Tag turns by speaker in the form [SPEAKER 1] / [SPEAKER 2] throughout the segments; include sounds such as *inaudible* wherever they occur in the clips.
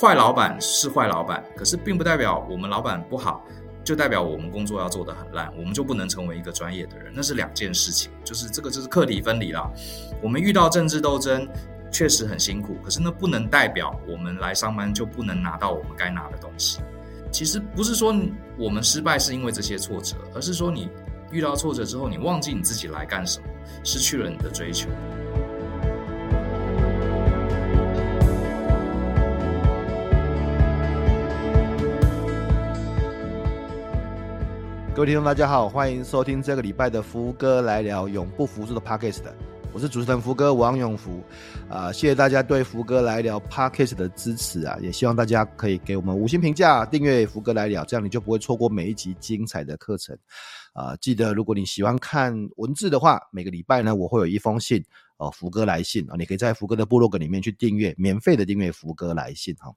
[SPEAKER 1] 坏老板是坏老板，可是并不代表我们老板不好，就代表我们工作要做得很烂，我们就不能成为一个专业的人，那是两件事情，就是这个就是课题分离了。我们遇到政治斗争确实很辛苦，可是那不能代表我们来上班就不能拿到我们该拿的东西。其实不是说我们失败是因为这些挫折，而是说你遇到挫折之后，你忘记你自己来干什么，失去了你的追求。
[SPEAKER 2] 各位听众，大家好，欢迎收听这个礼拜的福哥来聊永不服输的 Podcast。我是主持人福哥王永福，啊、呃，谢谢大家对福哥来聊 Podcast 的支持啊，也希望大家可以给我们五星评价，订阅福哥来聊，这样你就不会错过每一集精彩的课程。啊、记得如果你喜欢看文字的话，每个礼拜呢，我会有一封信哦，福哥来信啊，你可以在福哥的部落格里面去订阅，免费的订阅福哥来信哈。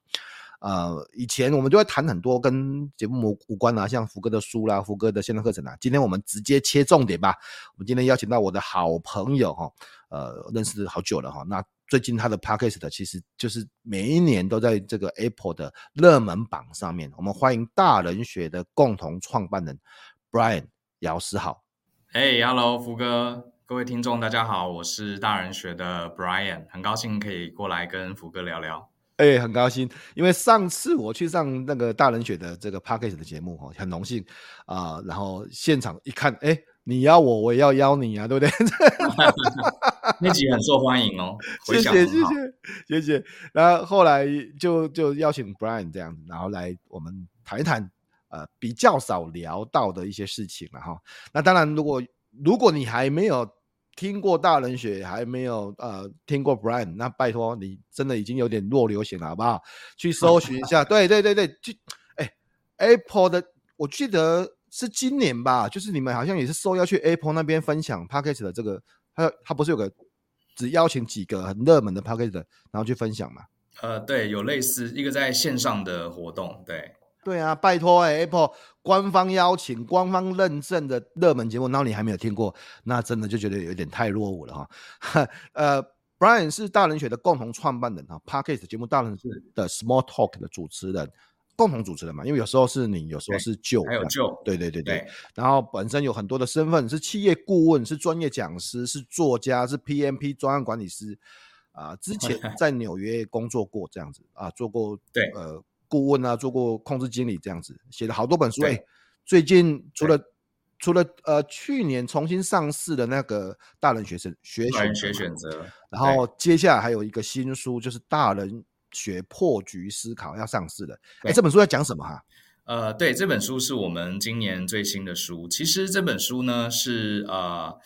[SPEAKER 2] 呃，以前我们就会谈很多跟节目无关啊，像福哥的书啦、福哥的线上课程啊。今天我们直接切重点吧。我们今天邀请到我的好朋友哈，呃，认识好久了哈。那最近他的 Podcast 其实就是每一年都在这个 Apple 的热门榜上面。我们欢迎大人学的共同创办人 Brian 姚思浩。
[SPEAKER 1] 嘿，Hello，福哥，各位听众大家好，我是大人学的 Brian，很高兴可以过来跟福哥聊聊。
[SPEAKER 2] 哎、欸，很高兴，因为上次我去上那个大人学的这个 Podcast 的节目哈，很荣幸啊、呃。然后现场一看，哎、欸，你邀我，我也要邀你啊，对不对？*laughs* *laughs*
[SPEAKER 1] 那集很受欢迎哦，
[SPEAKER 2] 谢谢谢谢谢谢。然后后来就就邀请 Brian 这样，然后来我们谈一谈呃比较少聊到的一些事情了哈。那当然，如果如果你还没有。听过大人学还没有呃听过 Brian，那拜托你真的已经有点弱流行了，好不好？去 *laughs* 搜寻一下，对对对对，就哎 Apple 的，我记得是今年吧，就是你们好像也是受邀去 Apple 那边分享 p a c k a g e 的这个，他他不是有个只邀请几个很热门的 package 的然后去分享嘛？
[SPEAKER 1] 呃，对，有类似一个在线上的活动，对。
[SPEAKER 2] 对啊，拜托哎，Apple 官方邀请、官方认证的热门节目，然后你还没有听过，那真的就觉得有点太落伍了哈。*laughs* 呃，Brian 是大人学的共同创办人哈 p a r k e s 节目大人学的 Small Talk 的主持人，共同主持人嘛，因为有时候是你，有时候是 Joe，还有 Joe，对对对对。对然后本身有很多的身份，是企业顾问，是专业讲师，是作家，是 PMP 专案管理师啊、呃。之前 *laughs* 在纽约工作过这样子啊，做过对呃。顾问啊，做过控制经理这样子，写了好多本书。哎，最近除了除了呃去年重新上市的那个大人学生学选
[SPEAKER 1] 学选择，
[SPEAKER 2] 然后接下来还有一个新书，就是大人学破局思考要上市的。哎，这本书在讲什么哈？
[SPEAKER 1] 呃，对，这本书是我们今年最新的书。其实这本书呢是呃。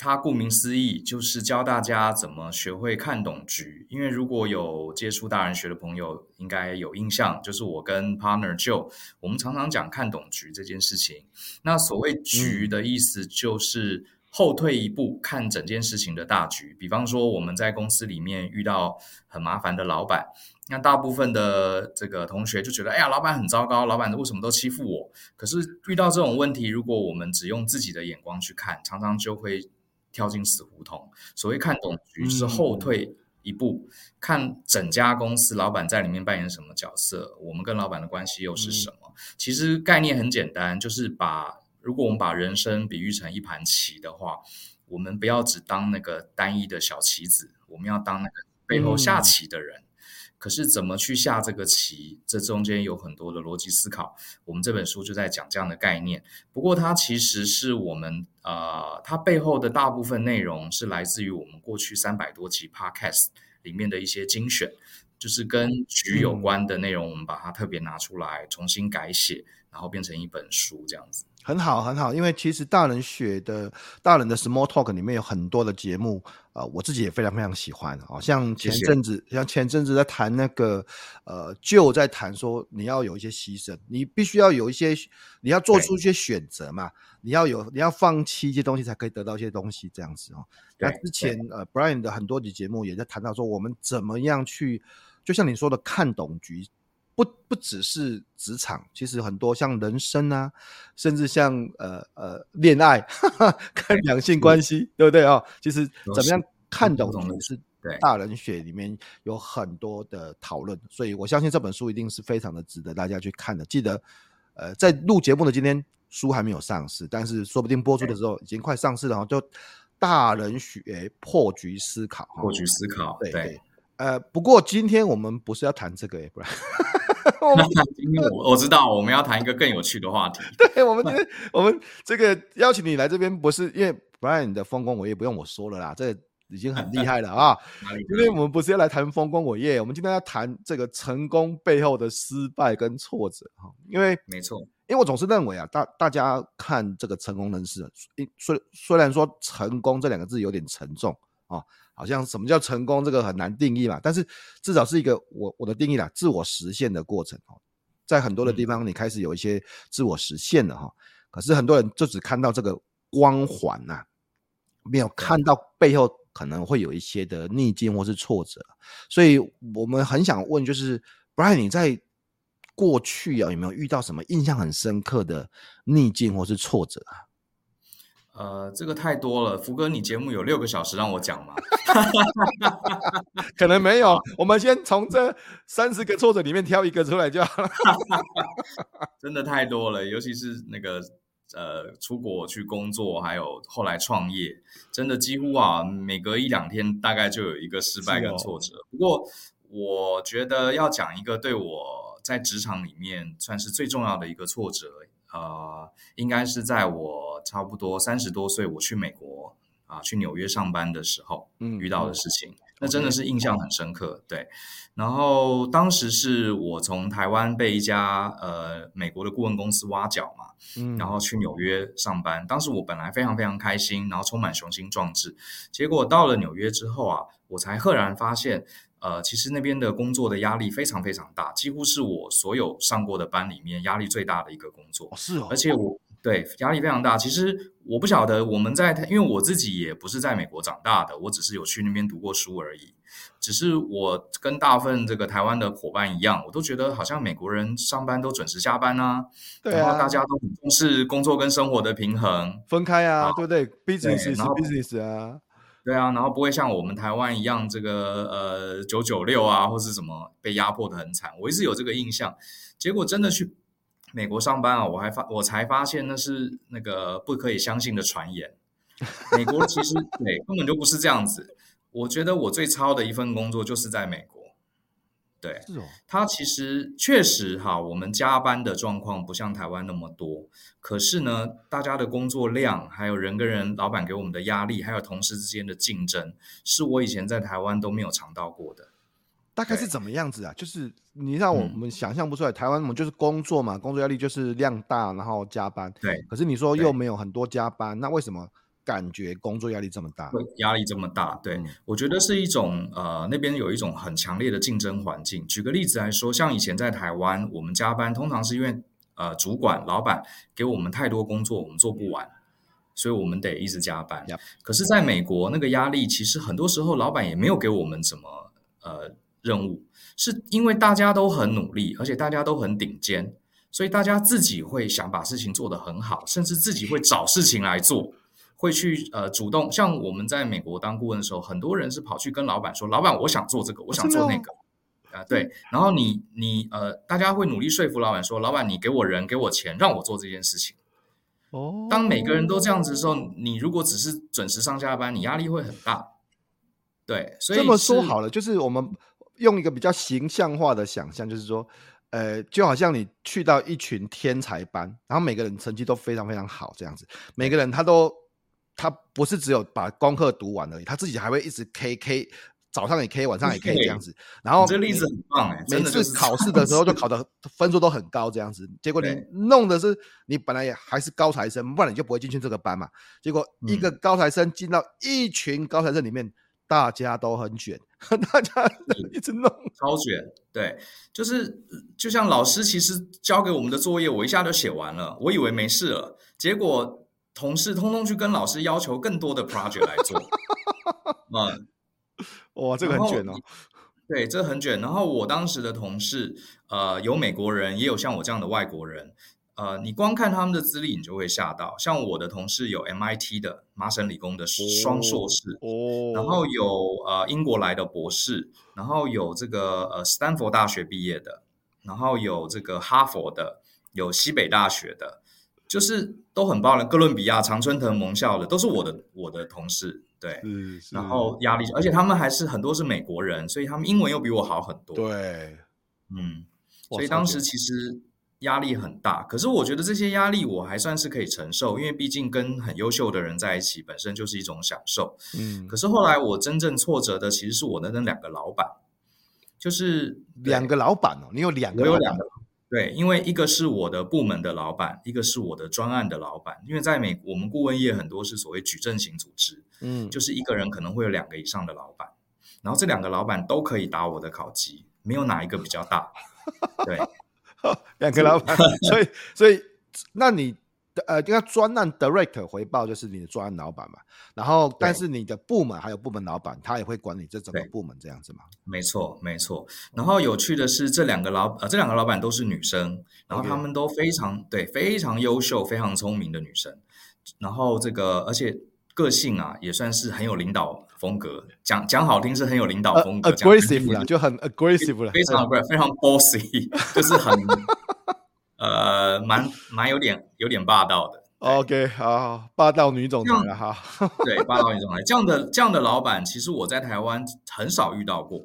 [SPEAKER 1] 它顾名思义就是教大家怎么学会看懂局，因为如果有接触大人学的朋友，应该有印象，就是我跟 partner Joe，我们常常讲看懂局这件事情。那所谓局的意思，就是后退一步看整件事情的大局。比方说，我们在公司里面遇到很麻烦的老板，那大部分的这个同学就觉得，哎呀，老板很糟糕，老板为什么都欺负我？可是遇到这种问题，如果我们只用自己的眼光去看，常常就会。跳进死胡同。所谓看懂局，是后退一步，嗯、看整家公司老板在里面扮演什么角色，我们跟老板的关系又是什么？嗯、其实概念很简单，就是把如果我们把人生比喻成一盘棋的话，我们不要只当那个单一的小棋子，我们要当那个背后下棋的人。嗯可是怎么去下这个棋？这中间有很多的逻辑思考。我们这本书就在讲这样的概念。不过它其实是我们呃，它背后的大部分内容是来自于我们过去三百多集 Podcast 里面的一些精选，就是跟局有关的内容，我们把它特别拿出来重新改写，然后变成一本书这样子。
[SPEAKER 2] 很好，很好，因为其实大人学的大人的 Small Talk 里面有很多的节目，呃，我自己也非常非常喜欢啊。像前阵子，谢谢像前阵子在谈那个，呃，就在谈说你要有一些牺牲，你必须要有一些，你要做出一些选择嘛，你要有，你要放弃一些东西才可以得到一些东西，这样子哦。那之前呃，Brian 的很多集节目也在谈到说，我们怎么样去，就像你说的，看懂局。不不只是职场，其实很多像人生啊，甚至像呃呃恋爱、*laughs* 看两性关系，对，不对啊、哦？其实怎么样看懂也是大人学里面有很多的讨论，所以我相信这本书一定是非常的值得大家去看的。记得呃，在录节目的今天，书还没有上市，但是说不定播出的时候已经快上市了哈。就大人学破局思考，
[SPEAKER 1] 破局思考，对，对
[SPEAKER 2] 呃，不过今天我们不是要谈这个，不然。*laughs*
[SPEAKER 1] 我们我我知道我们要谈一个更有趣的话题。*laughs*
[SPEAKER 2] 对，我们今天我们这个邀请你来这边，不是因为 Brian 的风光伟业不用我说了啦，这个已经很厉害了啊。*laughs* 因为我们不是要来谈风光伟业，我们今天要谈这个成功背后的失败跟挫折哈。因为
[SPEAKER 1] 没错，
[SPEAKER 2] 因为我总是认为啊，大大家看这个成功人士，虽虽然说成功这两个字有点沉重啊。好像什么叫成功，这个很难定义嘛。但是至少是一个我我的定义啦，自我实现的过程哦。在很多的地方，你开始有一些自我实现了哈。可是很多人就只看到这个光环呐，没有看到背后可能会有一些的逆境或是挫折。所以我们很想问，就是 Brian，你在过去啊有没有遇到什么印象很深刻的逆境或是挫折啊？
[SPEAKER 1] 呃，这个太多了，福哥，你节目有六个小时让我讲吗？*laughs* *laughs*
[SPEAKER 2] 可能没有，我们先从这三十个挫折里面挑一个出来就好了。*laughs*
[SPEAKER 1] 真的太多了，尤其是那个呃，出国去工作，还有后来创业，真的几乎啊，每隔一两天大概就有一个失败跟挫折。哦、不过，我觉得要讲一个对我在职场里面算是最重要的一个挫折。呃，应该是在我差不多三十多岁，我去美国啊、呃，去纽约上班的时候，嗯，遇到的事情，嗯、那真的是印象很深刻。对，然后当时是我从台湾被一家呃美国的顾问公司挖角嘛，嗯，然后去纽约上班。当时我本来非常非常开心，然后充满雄心壮志，结果到了纽约之后啊，我才赫然发现。呃，其实那边的工作的压力非常非常大，几乎是我所有上过的班里面压力最大的一个工作。
[SPEAKER 2] 是哦，
[SPEAKER 1] 而且我对压力非常大。其实我不晓得我们在，因为我自己也不是在美国长大的，我只是有去那边读过书而已。只是我跟大部分这个台湾的伙伴一样，我都觉得好像美国人上班都准时下班啊，对啊，然后大家都很重视工作跟生活的平衡，
[SPEAKER 2] 分开啊，对不对？Business 是 business 啊。
[SPEAKER 1] 对啊，然后不会像我们台湾一样，这个呃九九六啊，或是什么被压迫的很惨。我一直有这个印象，结果真的去美国上班啊，我还发我才发现那是那个不可以相信的传言。美国其实 *laughs* 对根本就不是这样子。我觉得我最超的一份工作就是在美国。对，是哦，它其实确实哈，我们加班的状况不像台湾那么多，可是呢，大家的工作量，还有人跟人、老板给我们的压力，还有同事之间的竞争，是我以前在台湾都没有尝到过的。
[SPEAKER 2] 大概是怎么样子啊？就是你让我们想象不出来，嗯、台湾我们就是工作嘛，工作压力就是量大，然后加班。对，可是你说又没有很多加班，那为什么？感觉工作压力这么大，
[SPEAKER 1] 压力这么大，对、嗯、我觉得是一种呃，那边有一种很强烈的竞争环境。举个例子来说，像以前在台湾，我们加班通常是因为呃，主管、老板给我们太多工作，我们做不完，所以我们得一直加班。嗯、可是，在美国，那个压力其实很多时候老板也没有给我们什么呃任务，是因为大家都很努力，而且大家都很顶尖，所以大家自己会想把事情做得很好，甚至自己会找事情来做。会去呃主动，像我们在美国当顾问的时候，很多人是跑去跟老板说：“老板，我想做这个，我想做那个。”啊，对。然后你你呃，大家会努力说服老板说：“老板，你给我人，给我钱，让我做这件事情。”哦。当每个人都这样子的时候，你如果只是准时上下班，你压力会很大。对，所以
[SPEAKER 2] 这么说好了，就是我们用一个比较形象化的想象，就是说，呃，就好像你去到一群天才班，然后每个人成绩都非常非常好，这样子，每个人他都。他不是只有把功课读完而已，他自己还会一直 K K，早上也可以，晚上也可以这样子。然后
[SPEAKER 1] 这个例子很棒哎，
[SPEAKER 2] 每次考试的时候就考的分数都很高这样子。结果你弄的是你本来也还是高材生，不然你就不会进去这个班嘛。结果一个高材生进到一群高材生里面，大家都很卷，*laughs* 大家一直弄
[SPEAKER 1] 超卷。对，就是就像老师其实交给我们的作业，我一下就写完了，我以为没事了，结果。同事通通去跟老师要求更多的 project 来做，*laughs* 嗯，
[SPEAKER 2] 哇，这个很卷哦。
[SPEAKER 1] 对，这个很卷。然后我当时的同事，呃，有美国人，也有像我这样的外国人。呃，你光看他们的资历，你就会吓到。像我的同事有 MIT 的麻省理工的双硕士，哦，然后有呃英国来的博士，然后有这个呃斯坦福大学毕业的，然后有这个哈佛的，有西北大学的。就是都很棒的，哥伦比亚、常春藤盟校的都是我的我的同事，对，然后压力，而且他们还是很多是美国人，所以他们英文又比我好很多，
[SPEAKER 2] 对，
[SPEAKER 1] 嗯，所以当时其实压力很大，可是我觉得这些压力我还算是可以承受，因为毕竟跟很优秀的人在一起本身就是一种享受，嗯，可是后来我真正挫折的其实是我的那两个老板，就是
[SPEAKER 2] 两个老板哦，你有两个，我有两个。
[SPEAKER 1] 对，因为一个是我的部门的老板，一个是我的专案的老板。因为在美，我们顾问业很多是所谓矩阵型组织，嗯，就是一个人可能会有两个以上的老板，然后这两个老板都可以打我的考级，没有哪一个比较大。对，*laughs*
[SPEAKER 2] 两个老板，所以所以那你。呃，应该专案 director 回报就是你的专案老板嘛，然后但是你的部门还有部门老板，他也会管理这整个部门这样子嘛？
[SPEAKER 1] 没错，没错。然后有趣的是，这两个老呃，这两个老板都是女生，然后他们都非常.对，非常优秀、非常聪明的女生。然后这个而且个性啊，也算是很有领导风格，讲讲好听是很有领导风格
[SPEAKER 2] ，aggressive 啦，就很 aggressive 了，
[SPEAKER 1] 非常 aggressive，非常 bossy，就是很。呃，蛮蛮有点有点霸道的。
[SPEAKER 2] OK，好，霸道女总裁了哈。*laughs*
[SPEAKER 1] 对，霸道女总裁这样的这样的老板，其实我在台湾很少遇到过，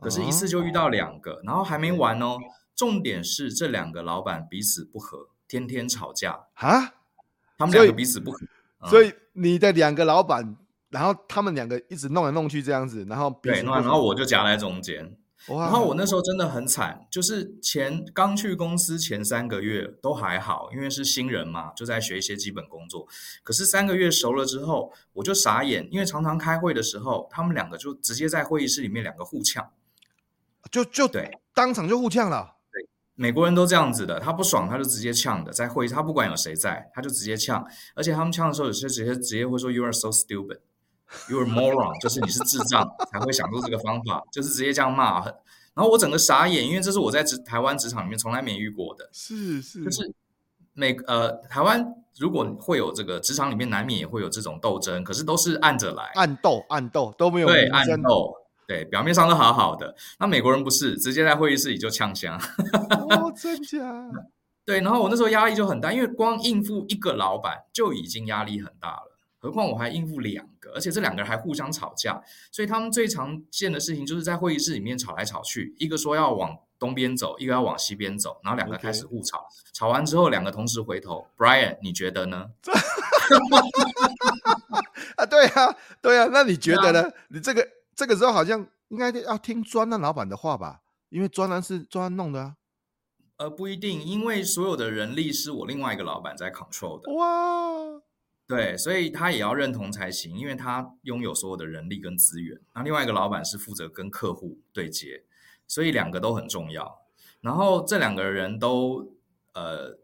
[SPEAKER 1] 可是一次就遇到两个，然后还没完哦。重点是这两个老板彼此不和，天天吵架
[SPEAKER 2] 啊。
[SPEAKER 1] 他们两个彼此不和，
[SPEAKER 2] 所以你的两个老板，然后他们两个一直弄来弄去这样子，然后
[SPEAKER 1] 对，然后我就夹在中间。然后我那时候真的很惨，就是前刚去公司前三个月都还好，因为是新人嘛，就在学一些基本工作。可是三个月熟了之后，我就傻眼，因为常常开会的时候，他们两个就直接在会议室里面两个互呛，
[SPEAKER 2] 就就对，当场就互呛了。
[SPEAKER 1] 对，美国人都这样子的，他不爽他就直接呛的，在会议他不管有谁在，他就直接呛，而且他们呛的时候有些直接直接会说 “You are so stupid”。You're a moron，就是你是智障才会想出这个方法，就是直接这样骂。然后我整个傻眼，因为这是我在职台湾职场里面从来没遇过的。
[SPEAKER 2] 是是，
[SPEAKER 1] 就是每呃台湾如果会有这个职场里面难免也会有这种斗争，可是都是按着来，
[SPEAKER 2] 暗斗暗斗都没有
[SPEAKER 1] 对暗斗，对表面上都好好的。那美国人不是直接在会议室里就呛香。
[SPEAKER 2] 哦，*laughs* 真假？
[SPEAKER 1] 对，然后我那时候压力就很大，因为光应付一个老板就已经压力很大了。何况我还应付两个，而且这两个人还互相吵架，所以他们最常见的事情就是在会议室里面吵来吵去，一个说要往东边走，一个要往西边走，然后两个开始互吵，Okay. 吵完之后两个同时回头，Brian，你觉得呢？
[SPEAKER 2] 啊，对啊，对啊，那你觉得呢？啊、你这个这个时候好像应该要听专案老板的话吧，因为专栏是专案弄的啊。
[SPEAKER 1] 呃，不一定，因为所有的人力是我另外一个老板在 control 的。
[SPEAKER 2] 哇。
[SPEAKER 1] 对，所以他也要认同才行，因为他拥有所有的人力跟资源。那另外一个老板是负责跟客户对接，所以两个都很重要。然后这两个人都呃，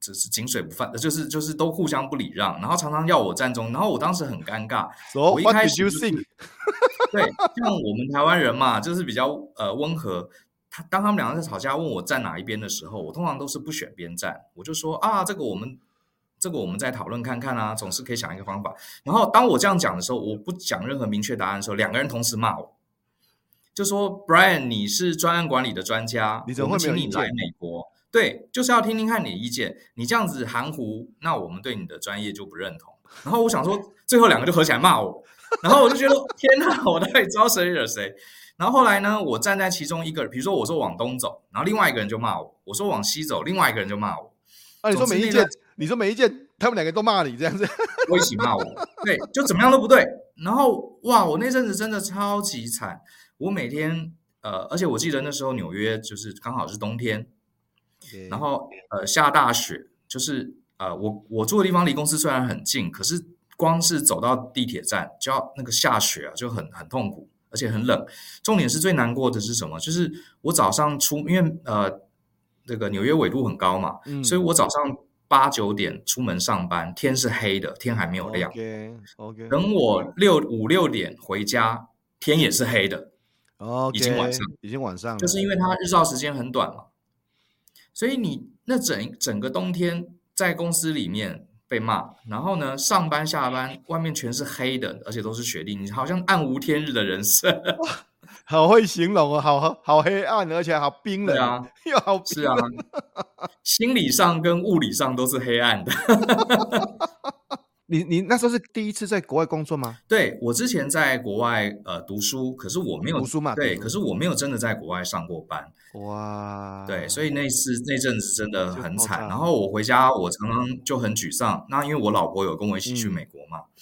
[SPEAKER 1] 只是井水不犯，就是就是都互相不礼让，然后常常要我站中。然后我当时很尴尬，so, 我一开始、就是、*laughs* 对，像我们台湾人嘛，就是比较呃温和。他当他们两个在吵架，问我站哪一边的时候，我通常都是不选边站，我就说啊，这个我们。这个我们再讨论看看啊，总是可以想一个方法。然后当我这样讲的时候，我不讲任何明确答案的时候，两个人同时骂我，就说：“Brian，你是专案管理的专家，你怎么？请你来美国，对，就是要听听看你的意见。你这样子含糊，那我们对你的专业就不认同。”然后我想说，最后两个就合起来骂我，然后我就觉得 *laughs* 天哪，我到底招谁惹谁？然后后来呢，我站在其中一个，比如说我说往东走，然后另外一个人就骂我；我说往西走，另外一个人就骂我。
[SPEAKER 2] 啊，你说没意见？你说没意见，他们两个都骂你这样子，*laughs*
[SPEAKER 1] 我一起骂我，对，就怎么样都不对。然后哇，我那阵子真的超级惨，我每天呃，而且我记得那时候纽约就是刚好是冬天.然后呃下大雪，就是呃我我住的地方离公司虽然很近，可是光是走到地铁站就要那个下雪啊，就很很痛苦，而且很冷。重点是最难过的是什么？就是我早上出，因为呃这个纽约纬度很高嘛，嗯、所以我早上。八九点出门上班，天是黑的，天还没有亮。
[SPEAKER 2] Okay.
[SPEAKER 1] 等我六五六点回家，天也是黑的。
[SPEAKER 2] Okay,
[SPEAKER 1] 已经晚上，
[SPEAKER 2] 已经晚上了。
[SPEAKER 1] 就是因为它日照时间很短嘛，所以你那整整个冬天在公司里面被骂，然后呢，上班下班外面全是黑的，而且都是雪地，你好像暗无天日的人生。*laughs*
[SPEAKER 2] 好会形容哦，好好黑暗，而且好冰冷
[SPEAKER 1] 啊，
[SPEAKER 2] 又好冰
[SPEAKER 1] 是啊，心理上跟物理上都是黑暗的。*laughs*
[SPEAKER 2] 你你那时候是第一次在国外工作吗？
[SPEAKER 1] 对，我之前在国外呃读书，可是我没有
[SPEAKER 2] 读书嘛，
[SPEAKER 1] 对，可是我没有真的在国外上过班。
[SPEAKER 2] 哇，
[SPEAKER 1] 对，所以那次那阵子真的很惨。然后我回家，我常常就很沮丧。那因为我老婆有跟我一起去美国嘛，嗯、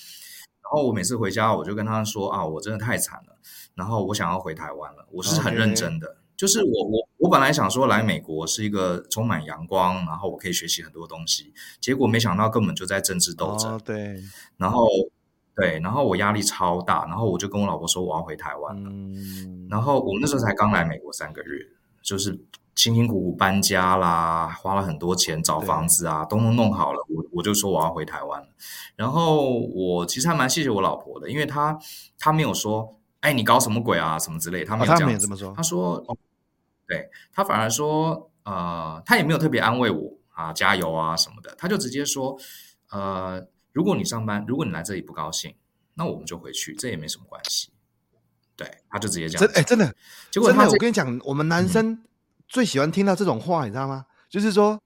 [SPEAKER 1] 然后我每次回家，我就跟她说啊，我真的太惨了。然后我想要回台湾了，我是很认真的。Okay. 就是我我我本来想说来美国是一个充满阳光，然后我可以学习很多东西。结果没想到根本就在政治斗争。
[SPEAKER 2] Oh, 对，
[SPEAKER 1] 然后对，然后我压力超大，然后我就跟我老婆说我要回台湾了。
[SPEAKER 2] 嗯，
[SPEAKER 1] 然后我们那时候才刚来美国三个月，就是辛辛苦苦搬家啦，花了很多钱找房子啊，都弄弄好了，我我就说我要回台湾了。然后我其实还蛮谢谢我老婆的，因为她她没有说。哎，你搞什么鬼啊？什么之类，他没有这样子。哦、他没有这么说。他说，哦、对他反而说，呃，他也没有特别安慰我啊，加油啊什么的。他就直接说，呃，如果你上班，如果你来这里不高兴，那我们就回去，这也没什么关系。对，他就直接这样。哎，
[SPEAKER 2] 真的，
[SPEAKER 1] 结果他
[SPEAKER 2] 真的，我跟你讲，我们男生最喜欢听到这种话，嗯、你知道吗？就是说，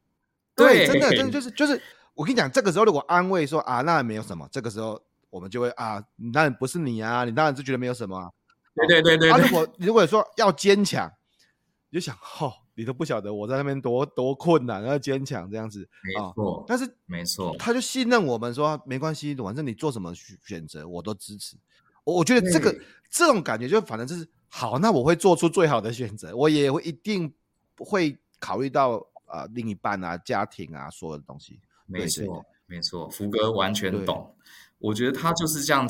[SPEAKER 2] 对，对真的，真的就是就是，我跟你讲，这个时候如果安慰说啊，那也没有什么，这个时候。我们就会啊，你当然不是你啊，你当然是觉得没有什么、啊。
[SPEAKER 1] 对对对对，对。
[SPEAKER 2] 啊、如果如果说要坚强，你就想，哦，你都不晓得我在那边多多困难，要坚强这样子。
[SPEAKER 1] 没错、啊。
[SPEAKER 2] 但是
[SPEAKER 1] 没错，
[SPEAKER 2] 他就信任我们说没关系，反正你做什么选择我都支持。我我觉得这个这种感觉就反正就是好，那我会做出最好的选择，我也会一定会考虑到啊、呃、另一半啊、家庭啊所有的东西。
[SPEAKER 1] 没错，没错，福哥完全懂。我觉得他就是这样，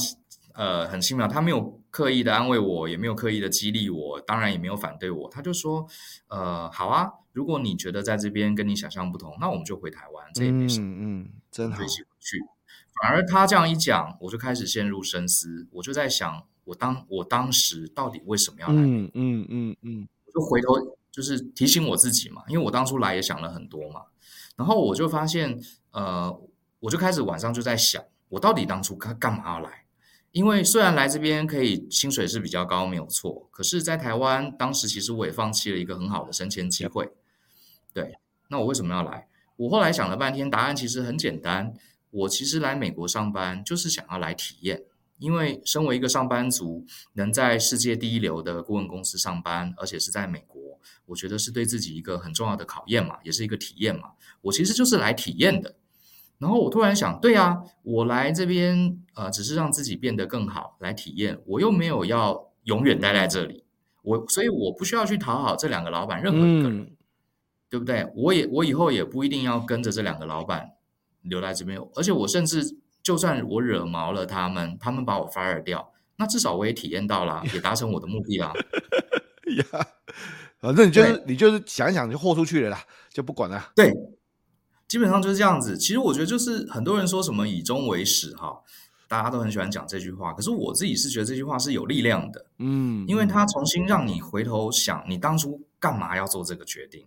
[SPEAKER 1] 呃，很轻描，他没有刻意的安慰我，也没有刻意的激励我，当然也没有反对我，他就说，呃，好啊，如果你觉得在这边跟你想象不同，那我们就回台湾，这也没什么，
[SPEAKER 2] 嗯，嗯，真好，
[SPEAKER 1] 去。反而他这样一讲，我就开始陷入深思，我就在想，我当我当时到底为什么要来？
[SPEAKER 2] 嗯嗯嗯嗯，
[SPEAKER 1] 我就回头就是提醒我自己嘛，因为我当初来也想了很多嘛，然后我就发现，呃，我就开始晚上就在想。我到底当初干干嘛要来？因为虽然来这边可以薪水是比较高，没有错。可是，在台湾当时其实我也放弃了一个很好的升迁机会。对，那我为什么要来？我后来想了半天，答案其实很简单。我其实来美国上班就是想要来体验，因为身为一个上班族，能在世界第一流的顾问公司上班，而且是在美国，我觉得是对自己一个很重要的考验嘛，也是一个体验嘛。我其实就是来体验的。然后我突然想，对啊，我来这边呃，只是让自己变得更好，来体验。我又没有要永远待在这里，我所以我不需要去讨好这两个老板任何一个人，嗯、对不对？我也我以后也不一定要跟着这两个老板留在这边，而且我甚至就算我惹毛了他们，他们把我 fire 掉，那至少我也体验到了，也达成我的目的了。*laughs*
[SPEAKER 2] 呀，反正你就是你就是想一想就豁出去了啦，就不管了。
[SPEAKER 1] 对。基本上就是这样子。其实我觉得就是很多人说什么以终为始哈，大家都很喜欢讲这句话。可是我自己是觉得这句话是有力量的，
[SPEAKER 2] 嗯，
[SPEAKER 1] 因为它重新让你回头想，你当初干嘛要做这个决定，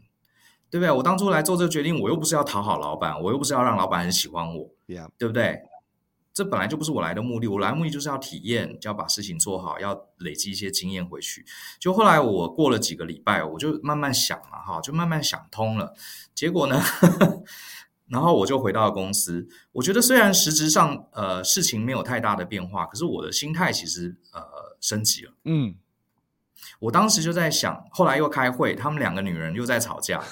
[SPEAKER 1] 对不对？我当初来做这个决定，我又不是要讨好老板，我又不是要让老板很喜欢我.对不对？这本来就不是我来的目的。我来的目的就是要体验，就要把事情做好，要累积一些经验回去。就后来我过了几个礼拜，我就慢慢想了哈，就慢慢想通了。结果呢，*laughs* 然后我就回到了公司。我觉得虽然实质上呃事情没有太大的变化，可是我的心态其实呃升级了。
[SPEAKER 2] 嗯，我
[SPEAKER 1] 当时就在想，后来又开会，他们两个女人又在吵架。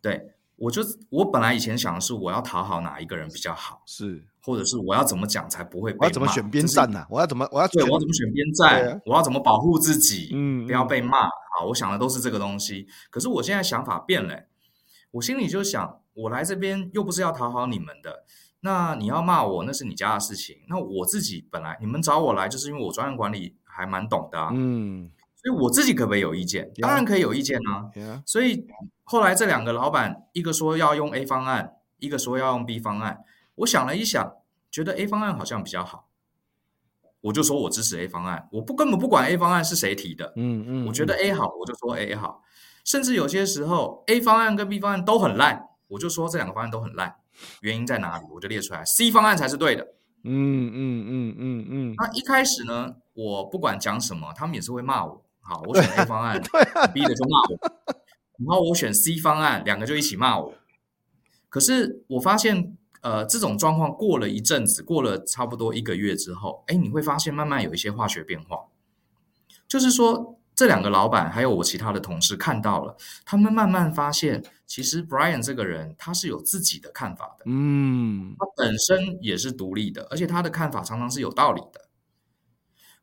[SPEAKER 1] 对。我就我本来以前想的是我要讨好哪一个人比较好，
[SPEAKER 2] 是，
[SPEAKER 1] 或者是我要怎么讲才不会被骂，
[SPEAKER 2] 我要怎么选边站呢、啊？我要怎么我要
[SPEAKER 1] 对，我要怎么选边站？啊、我要怎么保护自己？
[SPEAKER 2] 嗯，
[SPEAKER 1] 不要被骂。好，我想的都是这个东西。可是我现在想法变了，我心里就想，我来这边又不是要讨好你们的，那你要骂我那是你家的事情。那我自己本来你们找我来就是因为我专案管理还蛮懂的、啊，嗯。所以我自己可不可以有意见.当然可以有意见啊。Yeah. 所以后来这两个老板，一个说要用 A 方案，一个说要用 B 方案。我想了一想，觉得 A 方案好像比较好，我就说我支持 A 方案。我不根本不管 A 方案是谁提的，嗯嗯，我觉得 A 好，我就说 A 好。甚至有些时候 A 方案跟 B 方案都很烂，我就说这两个方案都很烂，原因在哪里？我就列出来，C 方案才是对的。嗯嗯嗯嗯嗯。那一开始呢，我不管讲什么，他们也是会骂我。好，我 *laughs* 选 A 方案，，B 的就骂我，然后我选 C 方案，两个就一起骂我。可是我发现，呃，这种状况过了一阵子，过了差不多一个月之后，哎，你会发现慢慢有一些化学变化。就是说，这两个老板还有我其他的同事看到了，他们慢慢发现，其实 Brian 这个人他是有自己的看法的，嗯，他本身也是独立的，而且他的看法常常是有道理的。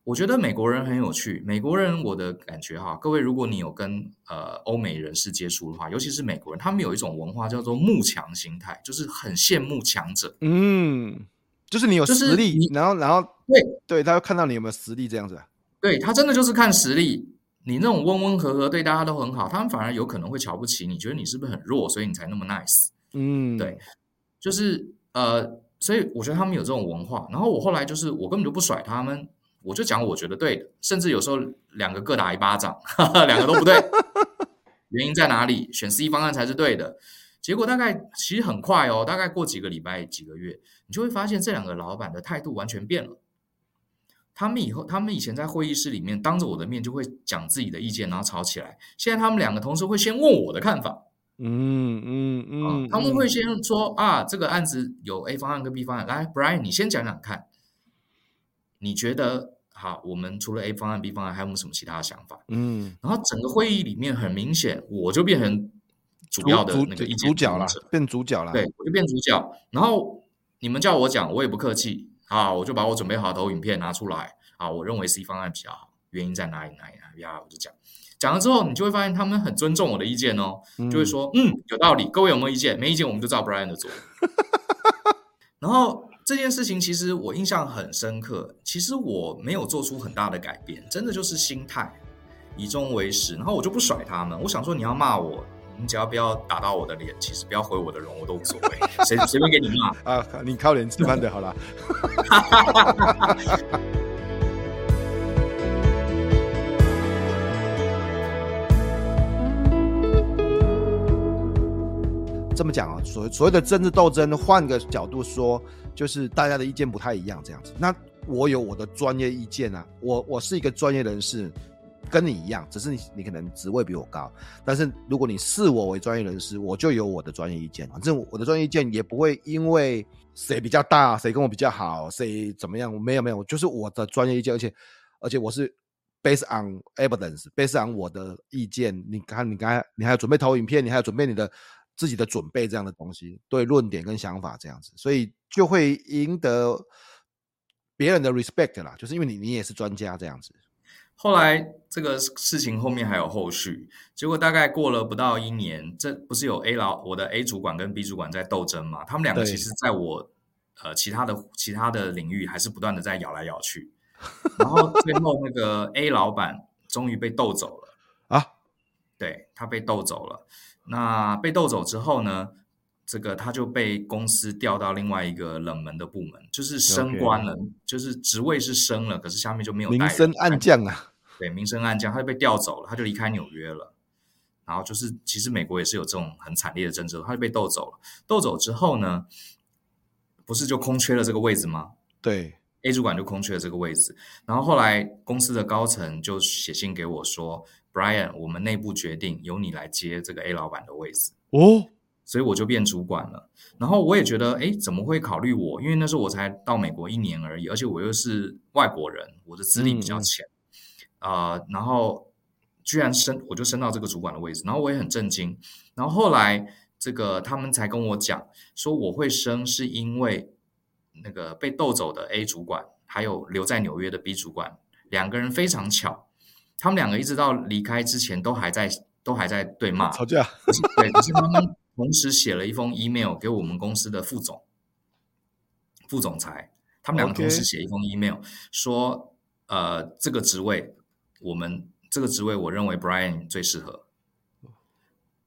[SPEAKER 1] 我觉得美国人很有趣。美国人，我的感觉哈，各位，如果你有跟呃欧美人士接触的话，尤其是美国人，他们有一种文化叫做慕强心态，就是很羡慕强者。嗯，就是你有实力，就是、然后然后对对，他会看到你有没有实力这样子。对，他真的就是看实力。你那种温温和和，对大家都很好，他们反而有可能会瞧不起你，觉得你是不是很弱，所以你才那么 nice。嗯，对，就是呃，所以我觉得他们有这种文化。然后我后来就是我根本就不甩他们。我就讲我觉得对的，甚至有时候两个各打一巴掌，哈哈，两个都不对，原因在哪里？选 C 方案才是对的。结果大概其实很快哦，大概过几个礼拜、几个月，你就会发现这两个老板的态度完全变了。他们以后，他们以前在会议室里面当着我的面就会讲自己的意见，然后吵起来。现在他们两个同事会先问我的看法，嗯嗯嗯，他们会先说啊，这个案子有 A 方案跟 B 方案，来，Brian，你先讲讲看。你觉得好？我们除了 A 方案、B 方案，还有没有什么其他的想法？嗯，然后整个会议里面很明显，我就变成主要的那个主角了，变主角了。对，我就变主角。然后你们叫我讲，我也不客气啊，我就把我准备好的投影片拿出来啊，我认为 C 方案比较好，原因在哪里？哪里？哪里呀？我就讲，讲了之后，你就会发现他们很尊重我的意见哦，嗯、就会说嗯，有道理。各位有没有意见？没意见，我们就照 Brian 的做。*laughs* 然后。这件事情其实我印象很深刻。其实我没有做出很大的改变，真的就是心态以终为始。然后我就不甩他们。我想说，你要骂我，你只要不要打到我的脸，其实不要毁我的容，我都无所谓。*laughs* 谁随便给你骂啊，你靠脸吃饭的好了。*laughs* 这么讲啊，所所谓的政治斗争，换个角度说，就是大家的意见不太一样这样子。那我有我的专业意见啊，我我是一个专业人士，跟你一样，只是你你可能职位比我高，但是如果你视我为专业人士，我就有我的专业意见。反正我的专业意见也不会因为谁比较大，谁跟我比较好，谁怎么样，没有没有，就是我的专业意见，而且而且我是 based on evidence，based on 我的意见。你看，你刚才你还要准备投影片，你还要准备你的。自己的准备这样的东西，对论点跟想法这样子，所以就会赢得别人的 respect 啦，就是因为你你也是专家这样子。后来这个事情后面还有后续，结果大概过了不到一年，这不是有 A 老我的 A 主管跟 B 主管在斗争嘛？他们两个其实在我呃其他的其他的领域还是不断的在咬来咬去，然后最后那个 A 老板终于被斗走了啊，对，他被斗走了。那被斗走之后呢，这个他就被公司调到另外一个冷门的部门，就是升官了.就是职位是升了，可是下面就没有。明升暗降啊，对，明升暗降，他就被调走了，他就离开纽约了。然后就是，其实美国也是有这种很惨烈的政治，他就被斗走了。斗走之后呢，不是就空缺了这个位置吗？对，A 主管就空缺了这个位置。然后后来公司的高层就写信给我说。Brian，我们内部决定由你来接这个 A 老板的位置哦，所以我就变主管了。然后我也觉得，哎，怎么会考虑我？因为那时候我才到美国一年而已，而且我又是外国人，我的资历比较浅啊、嗯呃。然后居然升，我就升到这个主管的位置，然后我也很震惊。然后后来这个他们才跟我讲说我会升，是因为那个被斗走的 A 主管，还有留在纽约的 B 主管，两个人非常巧，他们两个一直到离开之前都还在都还在对骂
[SPEAKER 2] 吵架，
[SPEAKER 1] 对，可是他们同时写了一封 email 给我们公司的副总、副总裁，他们两个同时写一封 email 说，呃，这个职位我们这个职位我认为 Brian 最适合。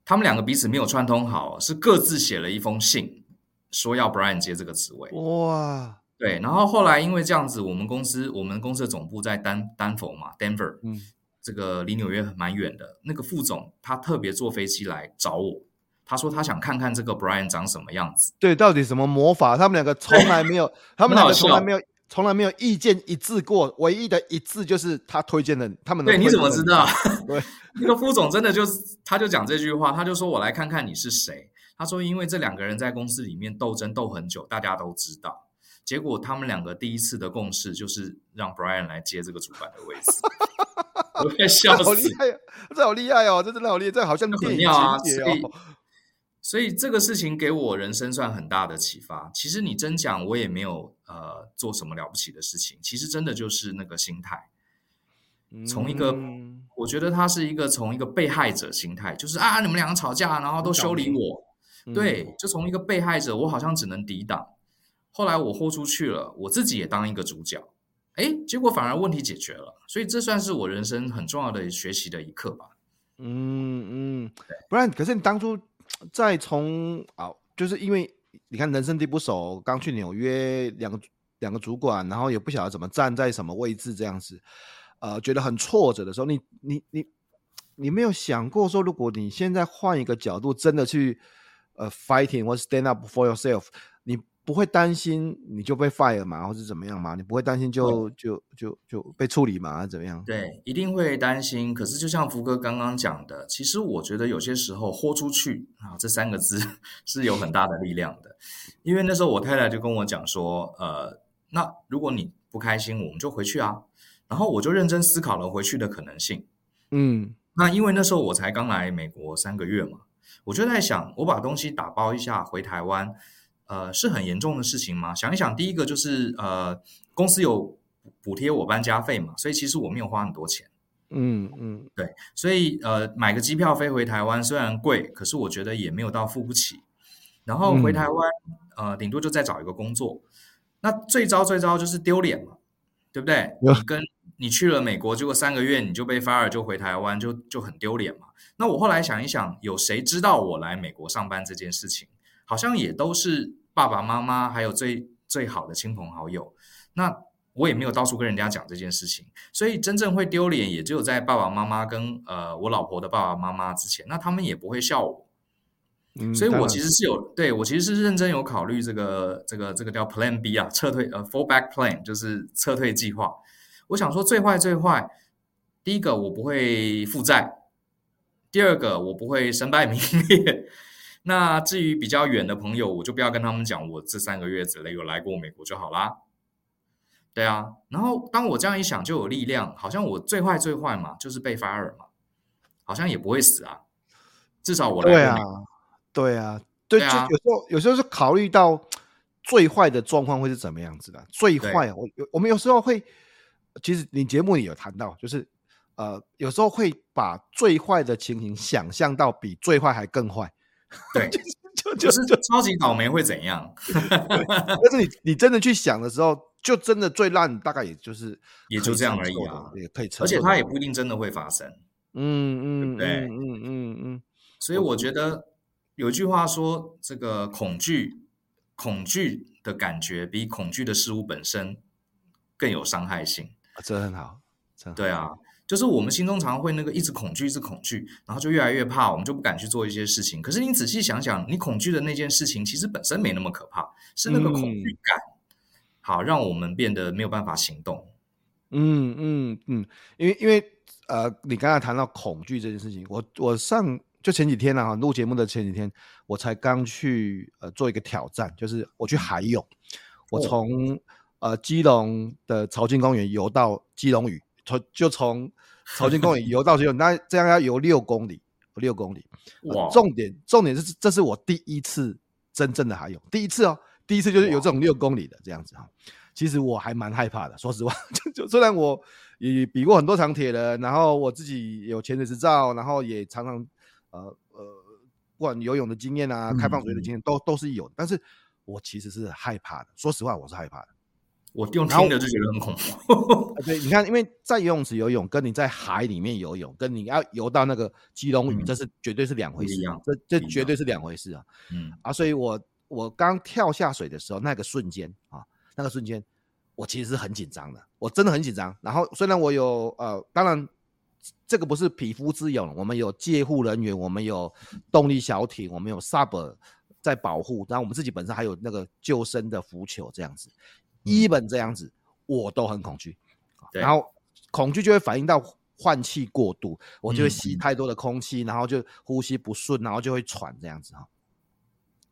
[SPEAKER 1] 他们两个彼此没有串通好，是各自写了一封信，说要 Brian 接这个职位。
[SPEAKER 2] 哇，
[SPEAKER 1] 对，然后后来因为这样子，我们公司我们公司的总部在丹丹佛嘛，Denver，嗯，这个离纽约蛮远的。那个副总他特别坐飞机来找我，他说他想看看这个 Brian 长什么样子。
[SPEAKER 2] 对，到底什么魔法？他们两个从来没有，*laughs* 他们两个从来没有。从来没有意见一致过，唯一的一致就是他推荐的他们的。
[SPEAKER 1] 对，你怎么知道？*laughs*
[SPEAKER 2] 对，*laughs*
[SPEAKER 1] 那个副总真的就是，他就讲这句话，他就说：“我来看看你是谁。”他说：“因为这两个人在公司里面斗争斗很久，大家都知道。结果他们两个第一次的共识就是让 Brian 来接这个主管的位置。”我快笑死！
[SPEAKER 2] 好厉害，这好厉害哦！这真的好厉害，这好像电影情节哦。
[SPEAKER 1] 所以这个事情给我人生算很大的启发。其实你真讲，我也没有呃做什么了不起的事情。其实真的就是那个心态，从一个、嗯、我觉得他是一个从一个被害者心态，就是啊你们两个吵架，然后都修理我，嗯、对，就从一个被害者，我好像只能抵挡。后来我豁出去了，我自己也当一个主角，哎，结果反而问题解决了。所以这算是我人生很重要的学习的一课吧。
[SPEAKER 2] 嗯嗯，不然可是你当初。再从啊，就是因为你看人生地不熟，刚去纽约，两个两个主管，然后也不晓得怎么站在什么位置这样子，呃，觉得很挫折的时候，你你你你没有想过说，如果你现在换一个角度，真的去呃 fighting 或 stand up for yourself，不会担心你就被 fire 嘛，或者怎么样嘛？你不会担心就就就就被处理嘛，怎么样？
[SPEAKER 1] 对，一定会担心。可是就像福哥刚刚讲的，其实我觉得有些时候豁出去啊，这三个字 *laughs* 是有很大的力量的。因为那时候我太太就跟我讲说，呃，那如果你不开心，我们就回去啊。然后我就认真思考了回去的可能性。嗯，那因为那时候我才刚来美国三个月嘛，我就在想，我把东西打包一下回台湾。呃，是很严重的事情吗？想一想，第一个就是呃，公司有补贴我搬家费嘛，所以其实我没有花很多钱。嗯嗯，对，所以呃，买个机票飞回台湾虽然贵，可是我觉得也没有到付不起。然后回台湾，嗯、呃，顶多就再找一个工作。那最糟最糟就是丢脸嘛，对不对？你跟你去了美国，结果三个月你就被 fire，就回台湾，就就很丢脸嘛。那我后来想一想，有谁知道我来美国上班这件事情？好像也都是。爸爸妈妈还有最最好的亲朋好友，那我也没有到处跟人家讲这件事情，所以真正会丢脸，也只有在爸爸妈妈跟呃我老婆的爸爸妈妈之前，那他们也不会笑我。嗯，所以我其实是有对我其实是认真有考虑这个这个这个叫 Plan B 啊，撤退呃 Fallback Plan 就是撤退计划。我想说最坏最坏，第一个我不会负债，第二个我不会身败名裂。那至于比较远的朋友，我就不要跟他们讲我这三个月之内有来过美国就好啦。对啊，然后当我这样一想，就有力量，好像我最坏最坏嘛，就是被 fire 嘛，好像也不会死啊。至少我来过。
[SPEAKER 2] 对啊，对啊，对，对啊，就有时候有时候是考虑到最坏的状况会是怎么样子的。最坏，我我们有时候会，其实你节目里有谈到，就是呃，有时候会把最坏的情形想象到比最坏还更坏。
[SPEAKER 1] 对，*laughs* 就就是就是超级倒霉会怎样？*laughs*
[SPEAKER 2] 但是你你真的去想的时候，就真的最烂大概也就是
[SPEAKER 1] 也就这样而已啊，
[SPEAKER 2] 也可以。
[SPEAKER 1] 而且它也不一定真的会发生。
[SPEAKER 2] 嗯嗯，
[SPEAKER 1] 对，
[SPEAKER 2] 嗯嗯嗯。
[SPEAKER 1] 所以我觉得有一句话说，这个恐惧恐惧的感觉比恐惧的事物本身更有伤害性。
[SPEAKER 2] 这很好，
[SPEAKER 1] 对啊。就是我们心中常会那个一直恐惧，一直恐惧，然后就越来越怕，我们就不敢去做一些事情。可是你仔细想想，你恐惧的那件事情其实本身没那么可怕，是那个恐惧感，嗯、好让我们变得没有办法行动。
[SPEAKER 2] 嗯嗯嗯，因为因为呃，你刚才谈到恐惧这件事情，我我上就前几天啊，录节目的前几天，我才刚去呃做一个挑战，就是我去海泳，我从、哦、呃基隆的潮境公园游到基隆屿。从就从潮境公园游到基隆，那这样要游六公里，六公里。
[SPEAKER 1] 哇！
[SPEAKER 2] 重点重点是，这是我第一次真正的海泳，第一次哦，第一次就是有这种六公里的这样子哈。其实我还蛮害怕的，说实话，*laughs* 就就虽然我也比过很多场铁人，然后我自己有潜水执照，然后也常常呃呃，不管游泳的经验啊，开放水的经验都都是有，但是我其实是害怕的。说实话，我是害怕的。
[SPEAKER 1] 我用听的就觉得很恐怖。
[SPEAKER 2] 对，你看，因为在游泳池游泳，跟你在海里面游泳，跟你要游到那个基隆屿，这是绝对是两回事。这这绝对是两回事啊。嗯啊，所以我我刚跳下水的时候，那个瞬间啊。那个瞬间，我其实是很紧张的，我真的很紧张。然后虽然我有呃，当然这个不是匹夫之勇，我们有救护人员，我们有动力小艇，我们有 sub 在保护，然后我们自己本身还有那个救生的浮球这样子。一本这样子，我都很恐惧，然后恐惧就会反映到换气过度，我就会吸太多的空气，然后就呼吸不顺，然后就会喘这样子哈。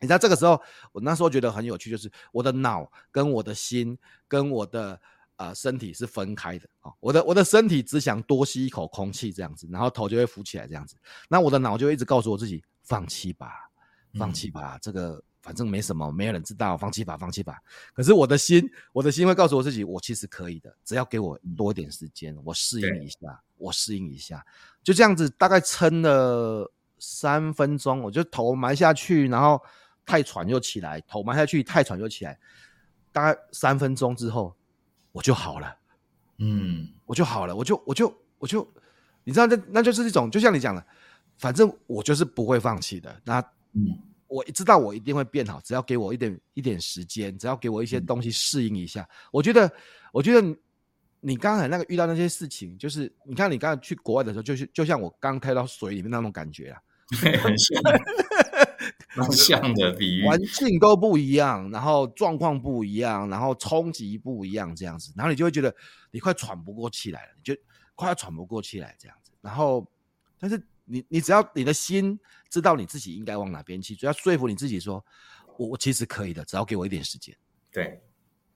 [SPEAKER 2] 你知道这个时候，我那时候觉得很有趣，就是我的脑跟我的心跟我的呃身体是分开的啊。我的我的身体只想多吸一口空气这样子，然后头就会浮起来这样子。那我的脑就会一直告诉我自己放弃吧，放弃吧，这个反正没什么，没有人知道，放弃吧，放弃吧。可是我的心，我的心会告诉我自己，我其实可以的，只要给我多一点时间，我适应一下，我适应一下，就这样子，大概撑了三分钟，我就头埋下去，然后。太喘又起来，头埋下去，太喘又起来。大概三分钟之后，我就好了。嗯，我就好了，我就我就我就，你知道，那那就是一种，就像你讲的，反正我就是不会放弃的。那嗯，我知道我一定会变好，只要给我一点一点时间，只要给我一些东西适应一下。嗯、我觉得，我觉得你刚才那个遇到那些事情，就是你看你刚才去国外的时候，就是就像我刚跳到水里面那种感觉啊，*laughs*
[SPEAKER 1] 很像。很像的比喻，
[SPEAKER 2] 环境都不一样，然后状况不一样，然后冲击不一样，这样子，然后你就会觉得你快喘不过气来了，你就快要喘不过气来这样子。然后，但是你你只要你的心知道你自己应该往哪边去，只要说服你自己说，我我其实可以的，只要给我一点时间。
[SPEAKER 1] 对，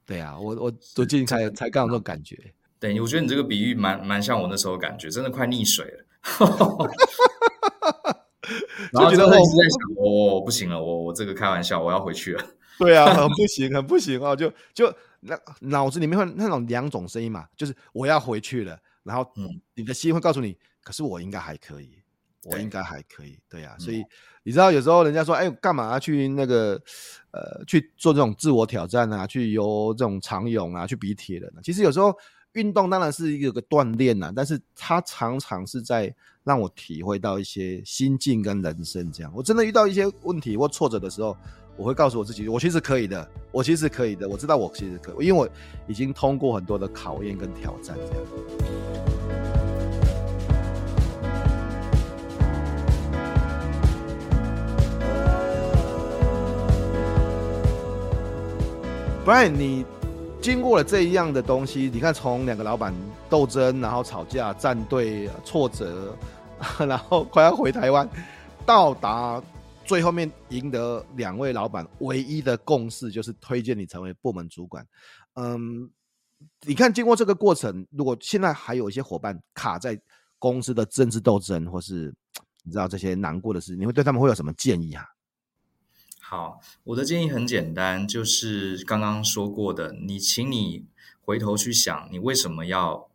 [SPEAKER 2] 对啊，我我最近才才刚有这种感觉。
[SPEAKER 1] 对，我觉得你这个比喻蛮蛮像我那时候感觉，真的快溺水了。*laughs* 然后就觉得我一直在想，我、哦、不行了，我我这个开玩笑，我要回去了。*laughs*
[SPEAKER 2] 对啊，很不行，很不行哦，就就那脑子里面会那种两种声音嘛，就是我要回去了，然后你的心会告诉你，可是我应该还可以，我应该还可以，对啊，所以你知道有时候人家说，哎，干嘛去那个呃去做这种自我挑战啊，去游这种长泳啊，去比铁人呢？其实有时候。运动当然是一个锻炼呐，但是它常常是在让我体会到一些心境跟人生这样。我真的遇到一些问题或挫折的时候，我会告诉我自己，我其实可以的，我其实可以的，我知道我其实可以，因为我已经通过很多的考验跟挑战这样。Brian，你。经过了这一样的东西，你看从两个老板斗争，然后吵架、站队、挫折，*laughs* 然后快要回台湾，到达最后面赢得两位老板唯一的共识，就是推荐你成为部门主管。嗯，你看经过这个过程，如果现在还有一些伙伴卡在公司的政治斗争，或是你知道这些难过的事，你会对他们会有什么建议啊？
[SPEAKER 1] 好，我的建议很简单，就是刚刚说过的，你请你回头去想，你为什么要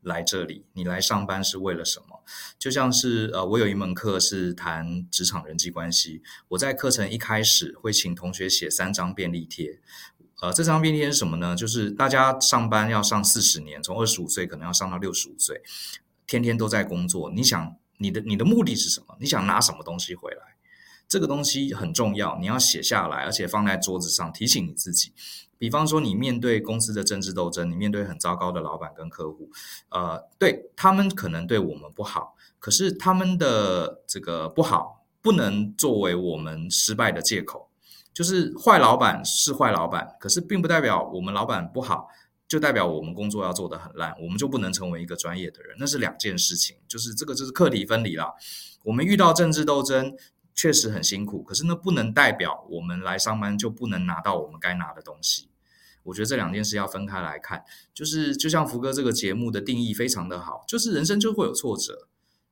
[SPEAKER 1] 来这里？你来上班是为了什么？就像是呃，我有一门课是谈职场人际关系，我在课程一开始会请同学写三张便利贴，呃，这张便利贴是什么呢？就是大家上班要上四十年，从二十五岁可能要上到六十五岁，天天都在工作，你想你的你的目的是什么？你想拿什么东西回来？这个东西很重要，你要写下来，而且放在桌子上提醒你自己。比方说，你面对公司的政治斗争，你面对很糟糕的老板跟客户，呃，对，他们可能对我们不好，可是他们的这个不好不能作为我们失败的借口。就是坏老板是坏老板，可是并不代表我们老板不好，就代表我们工作要做得很烂，我们就不能成为一个专业的人，那是两件事情。就是这个就是课题分离了。我们遇到政治斗争。确实很辛苦，可是那不能代表我们来上班就不能拿到我们该拿的东西。我觉得这两件事要分开来看。就是就像福哥这个节目的定义非常的好，就是人生就会有挫折。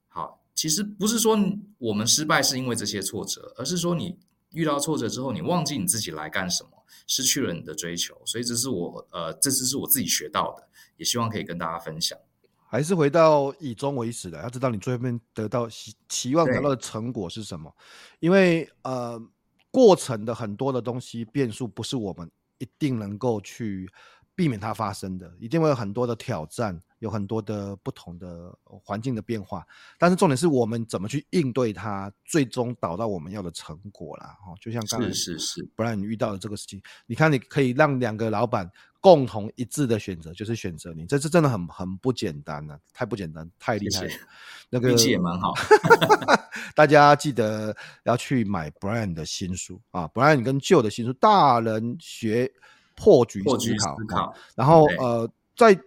[SPEAKER 1] 好，其实不是说我们失败是因为这些挫折，而是说你遇到挫折之后，你忘记你自己来干什么，失去了你的追求。所以这是我呃，这次是我自己学到的，也希望可以跟大家分享。
[SPEAKER 2] 还是回到以终为始的，要知道你最后面得到期期望得到的成果是什么？因为呃，过程的很多的东西变数不是我们一定能够去避免它发生的，一定会有很多的挑战，有很多的不同的环境的变化。但是重点是我们怎么去应对它，最终导到我们要的成果啦。哦，就像刚才
[SPEAKER 1] 是是是，
[SPEAKER 2] 不然你遇到的这个事情，你看你可以让两个老板。共同一致的选择就是选择你，这是真的很很不简单了，啊，太不简单，太厉害了。谢谢那个运气也蛮好，*laughs* 大家记得要去买 Brian 的新书啊，Brian 跟 Joe 的新书《大人学破局思考》思考。啊，然后呃，在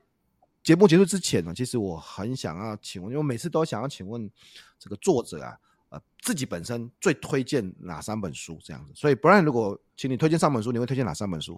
[SPEAKER 2] 节目结束之前呢，其实我很想要请问，因为每次都想要请问这个作者啊，呃，自己本身最推荐哪三本书这样子。所以 Brian，如果请你推荐三本书，你会推荐哪三本书？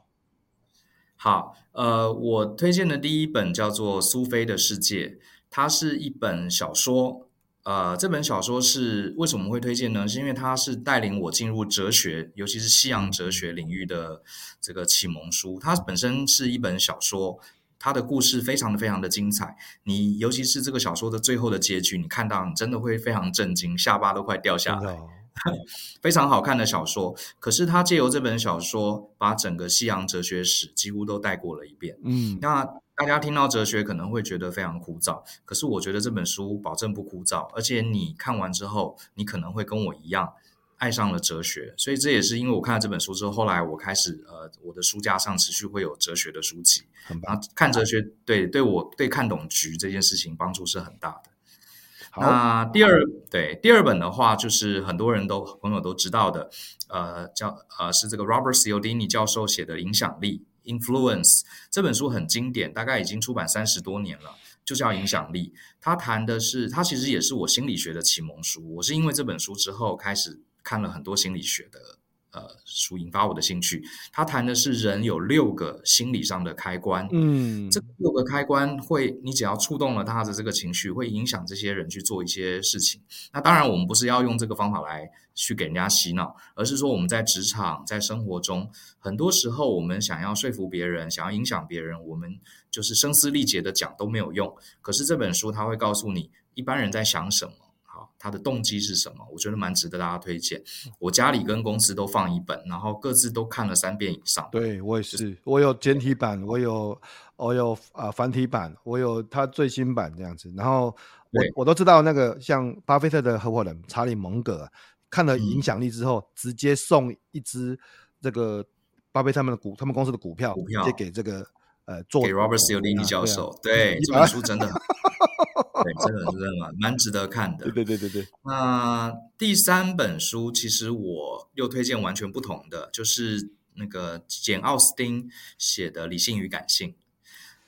[SPEAKER 1] 好，呃，我推荐的第一本叫做《苏菲的世界》，它是一本小说。呃，这本小说是为什么会推荐呢？是因为它是带领我进入哲学，尤其是西洋哲学领域的这个启蒙书。它本身是一本小说，它的故事非常的非常的精彩。你尤其是这个小说的最后的结局，你看到你真的会非常震惊，下巴都快掉下来。*laughs* 非常好看的小说，可是他借由这本小说，把整个西洋哲学史几乎都带过了一遍。嗯，那大家听到哲学可能会觉得非常枯燥，可是我觉得这本书保证不枯燥，而且你看完之后，你可能会跟我一样爱上了哲学。所以这也是因为我看了这本书之后，后来我开始呃，我的书架上持续会有哲学的书籍。很棒。然后看哲学，对对我对看懂局这件事情帮助是很大的。那第二对第二本的话，就是很多人都朋友都知道的，呃，叫呃是这个 Robert Cialdini 教授写的《影响力》（Influence） 这本书很经典，大概已经出版三十多年了，就叫《影响力》。他谈的是，他其实也是我心理学的启蒙书。我是因为这本书之后开始看了很多心理学的。呃，书引发我的兴趣。他谈的是人有六个心理上的开关，嗯，这六个开关会，你只要触动了他的这个情绪，会影响这些人去做一些事情。那当然，我们不是要用这个方法来去给人家洗脑，而是说我们在职场、在生活中，很多时候我们想要说服别人、想要影响别人，我们就是声嘶力竭的讲都没有用。可是这本书他会告诉你，一般人在想什么。他的动机是什么？我觉得蛮值得大家推荐。我家里跟公司都放一本，然后各自都看了三遍以上。
[SPEAKER 2] 对，我也是，我有简体版，我有我有啊、呃、繁体版，我有他最新版这样子。然后我我都知道那个像巴菲特的合伙人查理蒙格看了影响力之后，嗯、直接送一支这个巴菲特他们的股，他们公司的股票，股票直接给这个呃做
[SPEAKER 1] 给 Robert Cialdini 教授。*laughs* 对，这本书真的。对，真的真的蛮蛮值得看的。
[SPEAKER 2] 对对对对对。
[SPEAKER 1] 那第三本书，其实我又推荐完全不同的，就是那个简奥斯汀写的《理性与感性》。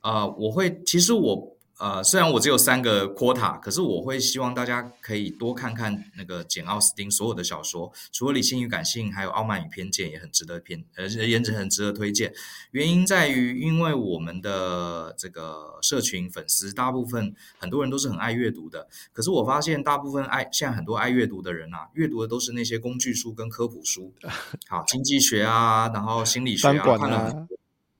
[SPEAKER 1] 啊、呃，我会，其实我。呃，虽然我只有三个 quota，可是我会希望大家可以多看看那个简奥斯汀所有的小说，除了《理性与感性》，还有《傲慢与偏见》也很值得偏，呃，颜值很值得推荐。原因在于，因为我们的这个社群粉丝大部分很多人都是很爱阅读的，可是我发现大部分爱现在很多爱阅读的人啊，阅读的都是那些工具书跟科普书，*laughs* 好，经济学啊，然后心理学啊，看了很多，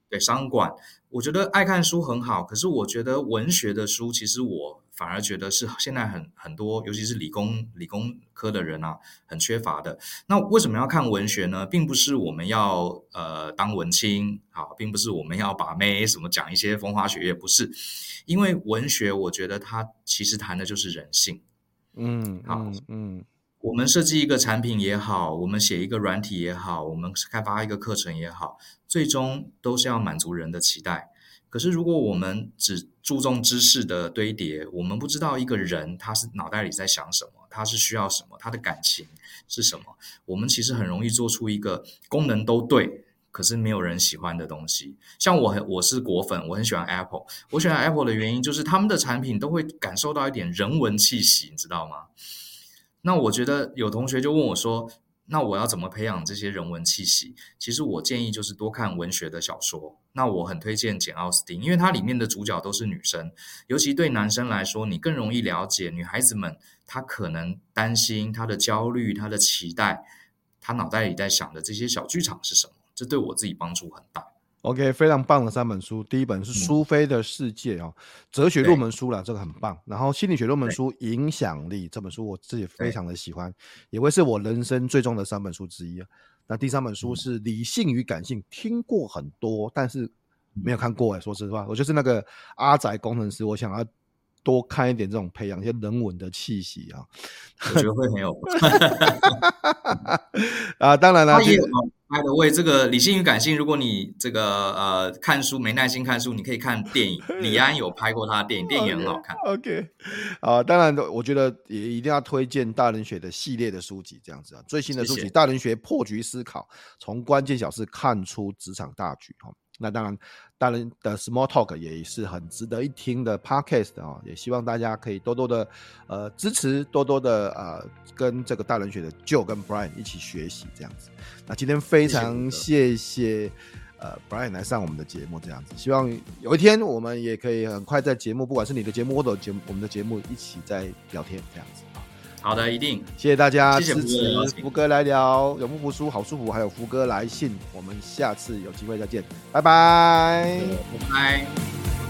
[SPEAKER 1] 对，商管。我觉得爱看书很好，可是我觉得文学的书，其实我反而觉得是现在很很多，尤其是理工理工科的人啊，很缺乏的。那为什么要看文学呢？并不是我们要呃当文青，啊，并不是我们要把妹什么讲一些风花雪月，不是。因为文学，我觉得它其实谈的就是人性。嗯，好，嗯。嗯我们设计一个产品也好，我们写一个软体也好，我们开发一个课程也好，最终都是要满足人的期待。可是，如果我们只注重知识的堆叠，我们不知道一个人他是脑袋里在想什么，他是需要什么，他的感情是什么，我们其实很容易做出一个功能都对，可是没有人喜欢的东西。像我很，我是果粉，我很喜欢 Apple。我喜欢 Apple 的原因就是他们的产品都会感受到一点人文气息，你知道吗？那我觉得有同学就问我说：“那我要怎么培养这些人文气息？其实我建议就是多看文学的小说。那我很推荐简奥斯汀，因为它里面的主角都是女生，尤其对男生来说，你更容易了解女孩子们她可能担心、她的焦虑、她的期待，她脑袋里在想的这些小剧场是什么。这对我自己帮助很大。
[SPEAKER 2] OK，非常棒的三本书。第一本是《苏菲的世界》哦，嗯、哲学入门书啦，这个很棒。然后心理学入门书《影响力》这本书我自己非常的喜欢，也会是我人生最重的三本书之一。那第三本书是《理性与感性》，听过很多，但是没有看过哎。说实话，我就是那个阿宅工程师，我想要多看一点这种培养一些人文的气息啊，
[SPEAKER 1] 我觉得会很有。*laughs* *laughs*
[SPEAKER 2] 啊，当然了。
[SPEAKER 1] By the way，这个理性与感性，如果你这个呃看书没耐心看书，你可以看电影。李安有拍过他的电影，*laughs* 电影很好看。
[SPEAKER 2] OK，啊、呃，当然，我觉得也一定要推荐大人学的系列的书籍，这样子啊，最新的书籍《谢谢大人学破局思考》，从关键小事看出职场大局哈。那当然，大人的 Small Talk 也是很值得一听的 Podcast 啊，也希望大家可以多多的呃支持，多多的呃跟这个大人学的 Joe 跟 Brian 一起学习这样子。那今天非常谢谢，谢，谢呃 Brian 来上我们的节目这样子，希望有一天我们也可以很快在节目，不管是你的节目或者节目我们的节目一起在聊天这样子。
[SPEAKER 1] 好的，一定。
[SPEAKER 2] 谢谢大家支持福哥来聊，永不服输，好舒服，还有福哥来信，我们下次有机会再见，拜拜，
[SPEAKER 1] 拜拜。